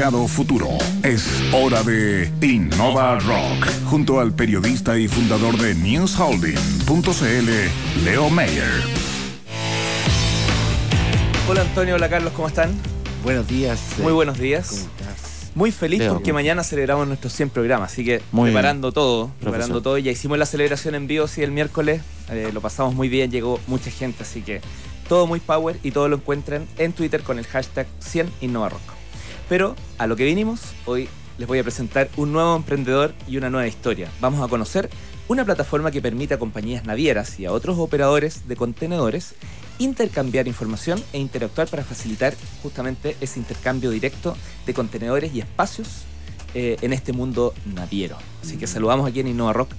Mercado Futuro. Es hora de Innova Rock, junto al periodista y fundador de NewsHolding.cl, Leo Mayer. Hola Antonio, hola Carlos, ¿cómo están? Buenos días. Muy buenos días. Muy feliz porque mañana celebramos nuestros 100 programas, así que preparando todo, preparando todo. Ya hicimos la celebración en vivo, sí, el miércoles, eh, lo pasamos muy bien, llegó mucha gente, así que todo muy power y todo lo encuentran en Twitter con el hashtag 100 InnovaRock. Pero a lo que vinimos, hoy les voy a presentar un nuevo emprendedor y una nueva historia. Vamos a conocer una plataforma que permite a compañías navieras y a otros operadores de contenedores intercambiar información e interactuar para facilitar justamente ese intercambio directo de contenedores y espacios eh, en este mundo naviero. Así que mm. saludamos aquí en InnovaRock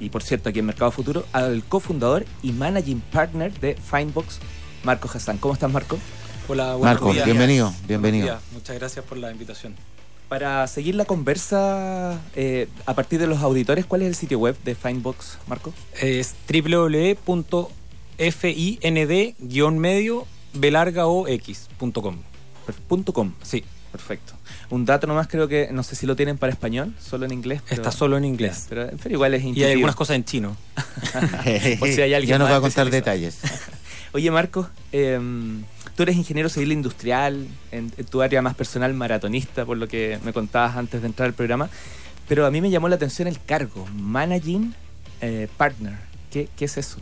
y por cierto aquí en Mercado Futuro al cofundador y managing partner de Findbox Marco Hassan. ¿Cómo estás, Marco? Hola, buenos Marco, bienvenido, bienvenido. Muchas gracias por la invitación. Para seguir la conversa eh, a partir de los auditores, ¿cuál es el sitio web de Findbox, Marco? Es www.find-medio .com. Sí. Perfecto. Un dato nomás creo que, no sé si lo tienen para español, solo en inglés. Está solo en inglés. Pero, igual es Y hay algunas cosas en chino. si hay alguien ya nos va a contar detalles. Oye, Marco, em, tú eres ingeniero civil industrial, en, tu área más personal, maratonista, por lo que me contabas antes de entrar al programa. Pero a mí me llamó la atención el cargo, Managing eh, Partner. ¿Qué, ¿Qué, es eso?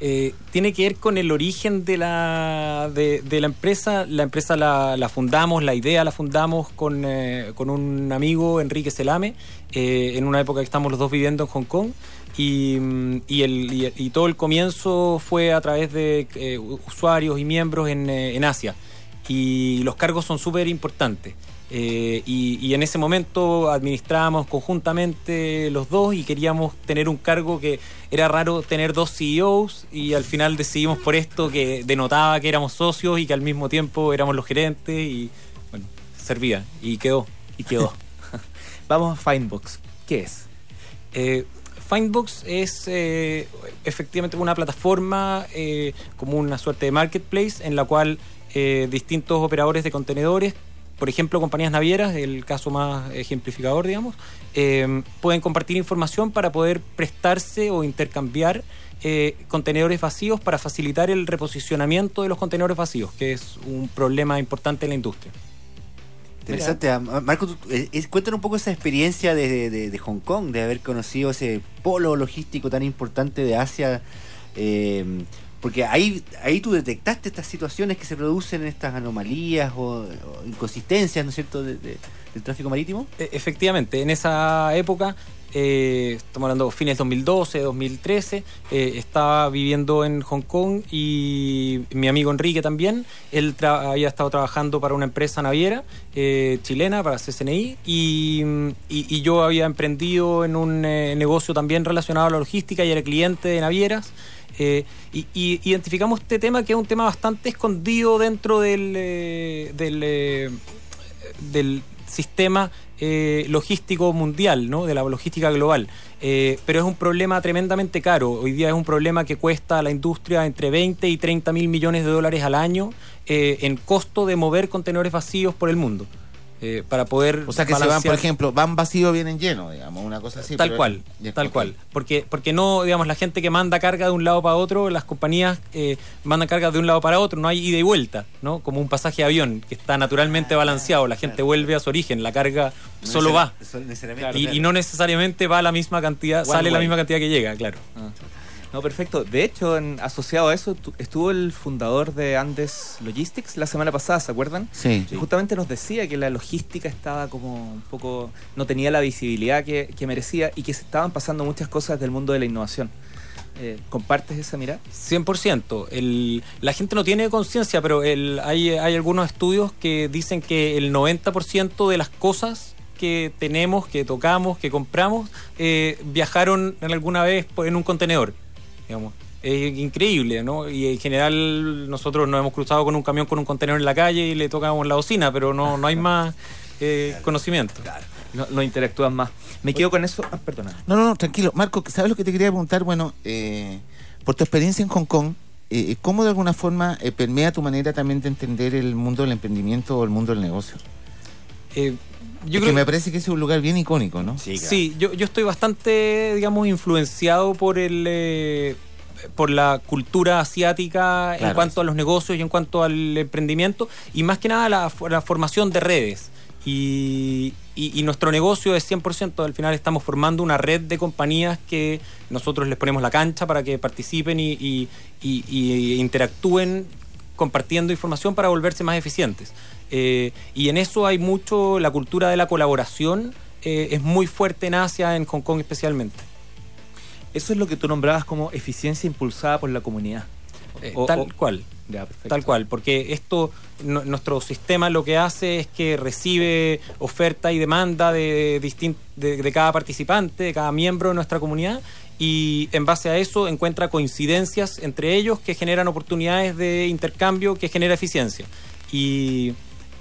Eh, tiene que ver con el origen de la, de, la empresa. La empresa la, fundamos, la idea la fundamos con, eh, con un amigo, Enrique Selame, en una época que estamos los dos viviendo en Hong Kong. Y, el, y, todo el comienzo fue a través de eh, usuarios y miembros en, eh, en, Asia. Y los cargos son súper importantes. Eh, y, en ese momento administrábamos conjuntamente los dos y queríamos tener un cargo que era raro tener dos CEOs y al final decidimos por esto que denotaba que éramos socios y que al mismo tiempo éramos los gerentes y bueno, servía y quedó. Y quedó. Vamos a Findbox. ¿Qué es? Findbox es eh, efectivamente una plataforma eh, como una suerte de marketplace en la cual eh, distintos operadores de contenedores, por ejemplo compañías navieras, el caso más ejemplificador, digamos, pueden compartir información para poder prestarse o intercambiar contenedores vacíos para facilitar el reposicionamiento de los contenedores vacíos, que es un problema importante en la industria. Interesante. Ah, Marco, eh, cuéntanos un poco esa experiencia de, Hong Kong, de haber conocido ese polo logístico tan importante de Asia. Eh, porque ahí, ahí tú detectaste estas situaciones que se producen, estas anomalías o, inconsistencias, ¿no es cierto?, del tráfico marítimo. E, efectivamente, en esa época eh, estamos hablando de fines 2012, 2013, eh, estaba viviendo en Hong Kong y mi amigo Enrique también, él había estado trabajando para una empresa naviera eh, chilena, para CCNI, y, y, yo había emprendido en un negocio también relacionado a la logística y era cliente de navieras. Y, identificamos este tema que es un tema bastante escondido dentro del, del, del sistema eh, logístico mundial, ¿no? de la logística global. Eh, pero es un problema tremendamente caro. Hoy día es un problema que cuesta a la industria entre 20 y 30 mil millones de dólares al año eh, en costo de mover contenedores vacíos por el mundo. Eh, para poder. O sea que se van, por ejemplo, van vacíos, vienen llenos, digamos, una cosa así. Tal cual, tal cual. Porque, porque no, digamos, la gente que manda carga de un lado para otro, las compañías eh, mandan carga de un lado para otro, no hay ida y vuelta, ¿no? Como un pasaje de avión que está naturalmente ah, balanceado, la gente vuelve a su origen, la carga solo va. y, no necesariamente va la misma cantidad, sale la misma cantidad que llega, claro. Ah. No, perfecto. De hecho, asociado a eso, estuvo el fundador de Andes Logistics la semana pasada, ¿se acuerdan? Sí. Y justamente nos decía que la logística estaba como un poco. no tenía la visibilidad que, merecía y que se estaban pasando muchas cosas del mundo de la innovación. Eh, ¿Compartes esa mirada? 100%. El, la gente no tiene conciencia, pero el, hay, hay algunos estudios que dicen que el 90% de las cosas que tenemos, que tocamos, que compramos, eh, viajaron alguna vez en un contenedor. Es increíble, ¿no? Y en general nosotros nos hemos cruzado con un camión con un contenedor en la calle y le tocamos la bocina, pero no, no hay más eh, conocimiento. No, interactúan más. Me quedo con eso. Ah, perdona. No, no, no, tranquilo. Marco, ¿sabes lo que te quería preguntar? Bueno, eh, por tu experiencia en Hong Kong, eh, ¿cómo de alguna forma permea tu manera también de entender el mundo del emprendimiento o el mundo del negocio? Yo que me parece que es un lugar bien icónico, ¿no? Sí, yo, yo estoy bastante, digamos, influenciado por el por la cultura asiática en cuanto a los negocios y en cuanto al emprendimiento y más que nada la, la formación de redes. Y, y, nuestro negocio es 100%, al final estamos formando una red de compañías que nosotros les ponemos la cancha para que participen y, y interactúen compartiendo información para volverse más eficientes. Eh, y en eso hay mucho, la cultura de la colaboración eh, es muy fuerte en Asia, en Hong Kong especialmente. Eso es lo que tú nombrabas como eficiencia impulsada por la comunidad. Eh, tal cual. tal cual, porque esto, nuestro sistema lo que hace es que recibe oferta y demanda de, de, cada participante, de cada miembro de nuestra comunidad, y en base a eso encuentra coincidencias entre ellos que generan oportunidades de intercambio que genera eficiencia. Y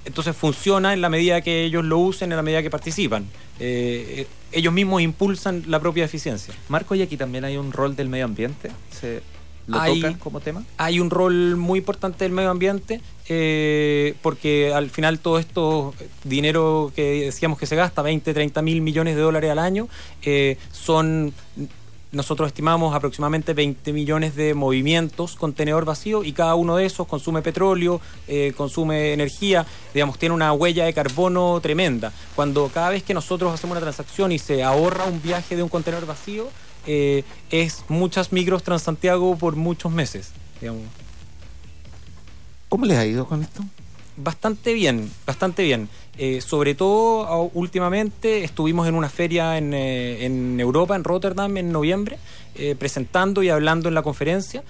entonces funciona en la medida que ellos lo usen, en la medida que participan. Eh, ellos mismos impulsan la propia eficiencia. Marco, y aquí también hay un rol del medio ambiente. ¿Se lo hay, como tema? Hay un rol muy importante del medio ambiente, eh, porque al final todo esto dinero que decíamos que se gasta, 20, 30 mil millones de dólares al año, eh, son nosotros estimamos aproximadamente 20 millones de movimientos contenedor vacío y cada uno de esos consume petróleo, eh, consume energía, digamos, tiene una huella de carbono tremenda. Cuando cada vez que nosotros hacemos una transacción y se ahorra un viaje de un contenedor vacío, eh, es muchas micros Transantiago por muchos meses. ¿Cómo les ha ido con esto? Bastante bien, bastante bien. Eh, sobre todo últimamente estuvimos en una feria en, eh, en, Europa, en Rotterdam, en noviembre, eh, presentando y hablando en la conferencia,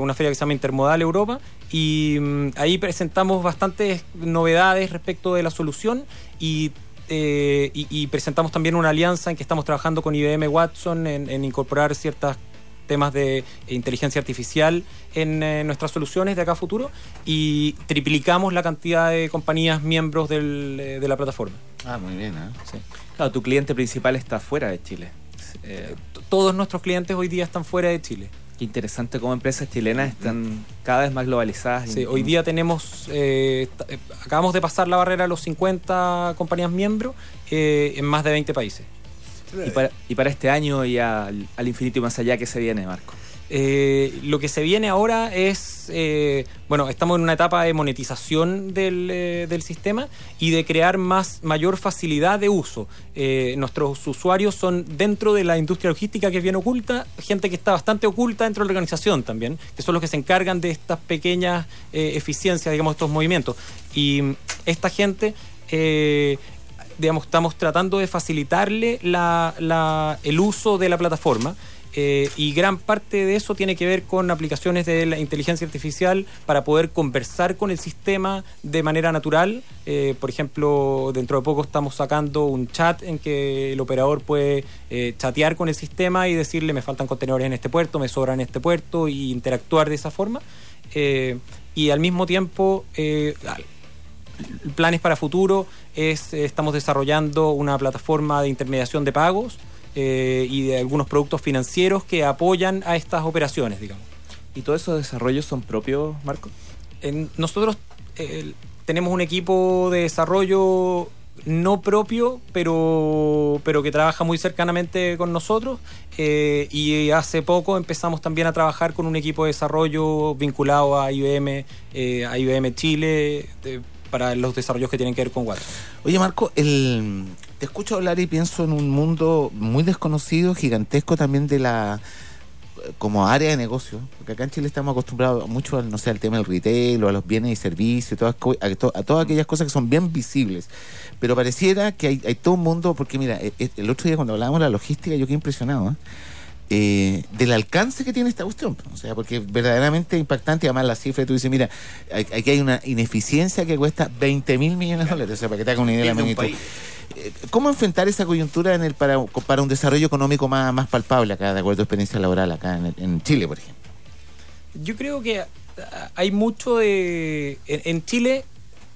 una feria que se llama Intermodal Europa, y mm, ahí presentamos bastantes novedades respecto de la solución y y, presentamos también una alianza en que estamos trabajando con IBM Watson en, en incorporar ciertas temas de inteligencia artificial en eh, nuestras soluciones de acá a futuro y triplicamos la cantidad de compañías miembros del, eh, de la plataforma. Ah, muy bien. ¿eh? Claro, tu cliente principal está fuera de Chile. Todos nuestros clientes hoy día están fuera de Chile. Qué interesante cómo empresas chilenas están cada vez más globalizadas. Sí, hoy día tenemos, acabamos de pasar la barrera a los 50 compañías miembros en más de 20 países. Y para, este año y al, infinito y más allá, ¿qué se viene, Marco? Eh, lo que se viene ahora es, eh, bueno, estamos en una etapa de monetización eh, del, sistema y de crear más, mayor facilidad de uso. nuestros usuarios son dentro de la industria logística que es bien oculta, gente que está bastante oculta dentro de la organización también, que son los que se encargan de estas pequeñas eficiencias, digamos, estos movimientos. Y esta gente digamos, estamos tratando de facilitarle el uso de la plataforma. Eh, y gran parte de eso tiene que ver con aplicaciones de la inteligencia artificial para poder conversar con el sistema de manera natural. Eh, por ejemplo, dentro de poco estamos sacando un chat en que el operador puede eh, chatear con el sistema y decirle me faltan contenedores en este puerto, me sobran en este puerto y interactuar de esa forma. y al mismo tiempo planes para futuro es eh, estamos desarrollando una plataforma de intermediación de pagos eh, y de algunos productos financieros que apoyan a estas operaciones, digamos. ¿Y todos esos desarrollos son propios, Marco? nosotros eh, tenemos un equipo de desarrollo no propio, pero, pero que trabaja muy cercanamente con nosotros. y hace poco empezamos también a trabajar con un equipo de desarrollo vinculado a IBM, a IBM Chile, para los desarrollos que tienen que ver con Watson. Oye, Marco, el, te escucho hablar y pienso en un mundo muy desconocido, gigantesco también de la como área de negocio, porque acá en Chile estamos acostumbrados mucho al, no sé, al tema del retail o a los bienes y servicios, todas, a, todas aquellas cosas que son bien visibles. Pero pareciera que hay, hay todo un mundo, porque mira, e, e, el otro día cuando hablábamos de la logística, yo quedé impresionado. ¿eh? Eh, del alcance que tiene esta cuestión. O sea, porque es verdaderamente impactante. Además, la cifra, tú dices, mira, aquí hay una ineficiencia que cuesta 20 mil millones de dólares. O sea, para que te haga una idea de la magnitud. Eh, ¿Cómo enfrentar esa coyuntura en el para, para un desarrollo económico más, más palpable acá, de acuerdo a tu experiencia laboral acá en, Chile, por ejemplo? Yo creo que ah, hay mucho de. en Chile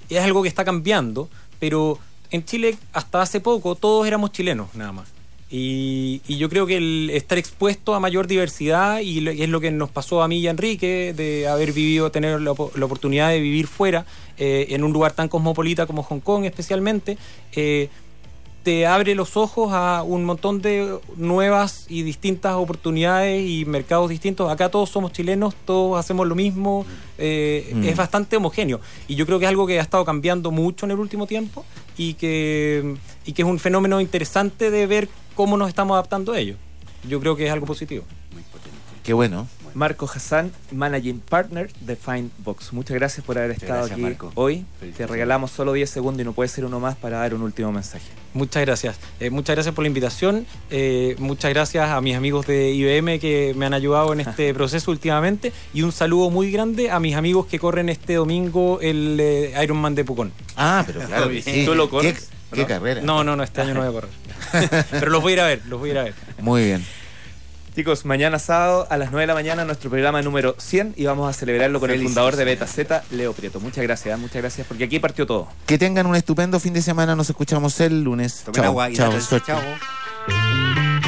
es algo que está cambiando, pero en Chile hasta hace poco todos éramos chilenos, nada más. Y, yo creo que el estar expuesto a mayor diversidad, y, es lo que nos pasó a mí y a Enrique, de haber vivido, tener la, oportunidad de vivir fuera, eh, en un lugar tan cosmopolita como Hong Kong especialmente, eh, te abre los ojos a un montón de nuevas y distintas oportunidades y mercados distintos. Acá todos somos chilenos, todos hacemos lo mismo, eh, mm. es bastante homogéneo. Y yo creo que es algo que ha estado cambiando mucho en el último tiempo y que, y que es un fenómeno interesante de ver cómo nos estamos adaptando a ello. Yo creo que es algo positivo. Muy potente. Qué bueno. Marco Hassan, Managing Partner de Findbox. Muchas gracias por haber estado aquí hoy. Te regalamos solo 10 segundos y no puede ser uno más para dar un último mensaje. Muchas gracias. Eh, muchas gracias por la invitación. Eh, muchas gracias a mis amigos de IBM que me han ayudado en este proceso últimamente. Y un saludo muy grande a mis amigos que corren este domingo el eh, Ironman de Pucón. Ah, pero claro. ¿Tú lo corres? ¿Qué, carrera? No, no, no, este año no voy a correr. pero los voy a ir a ver, los voy a ir a ver. Muy bien. Chicos, mañana sábado a las 9 de la mañana nuestro programa número 100 y vamos a celebrarlo con el fundador de Beta Z, Leo Prieto. Muchas gracias, ¿eh? muchas gracias porque aquí partió todo. Que tengan un estupendo fin de semana, nos escuchamos el lunes. chao, chao.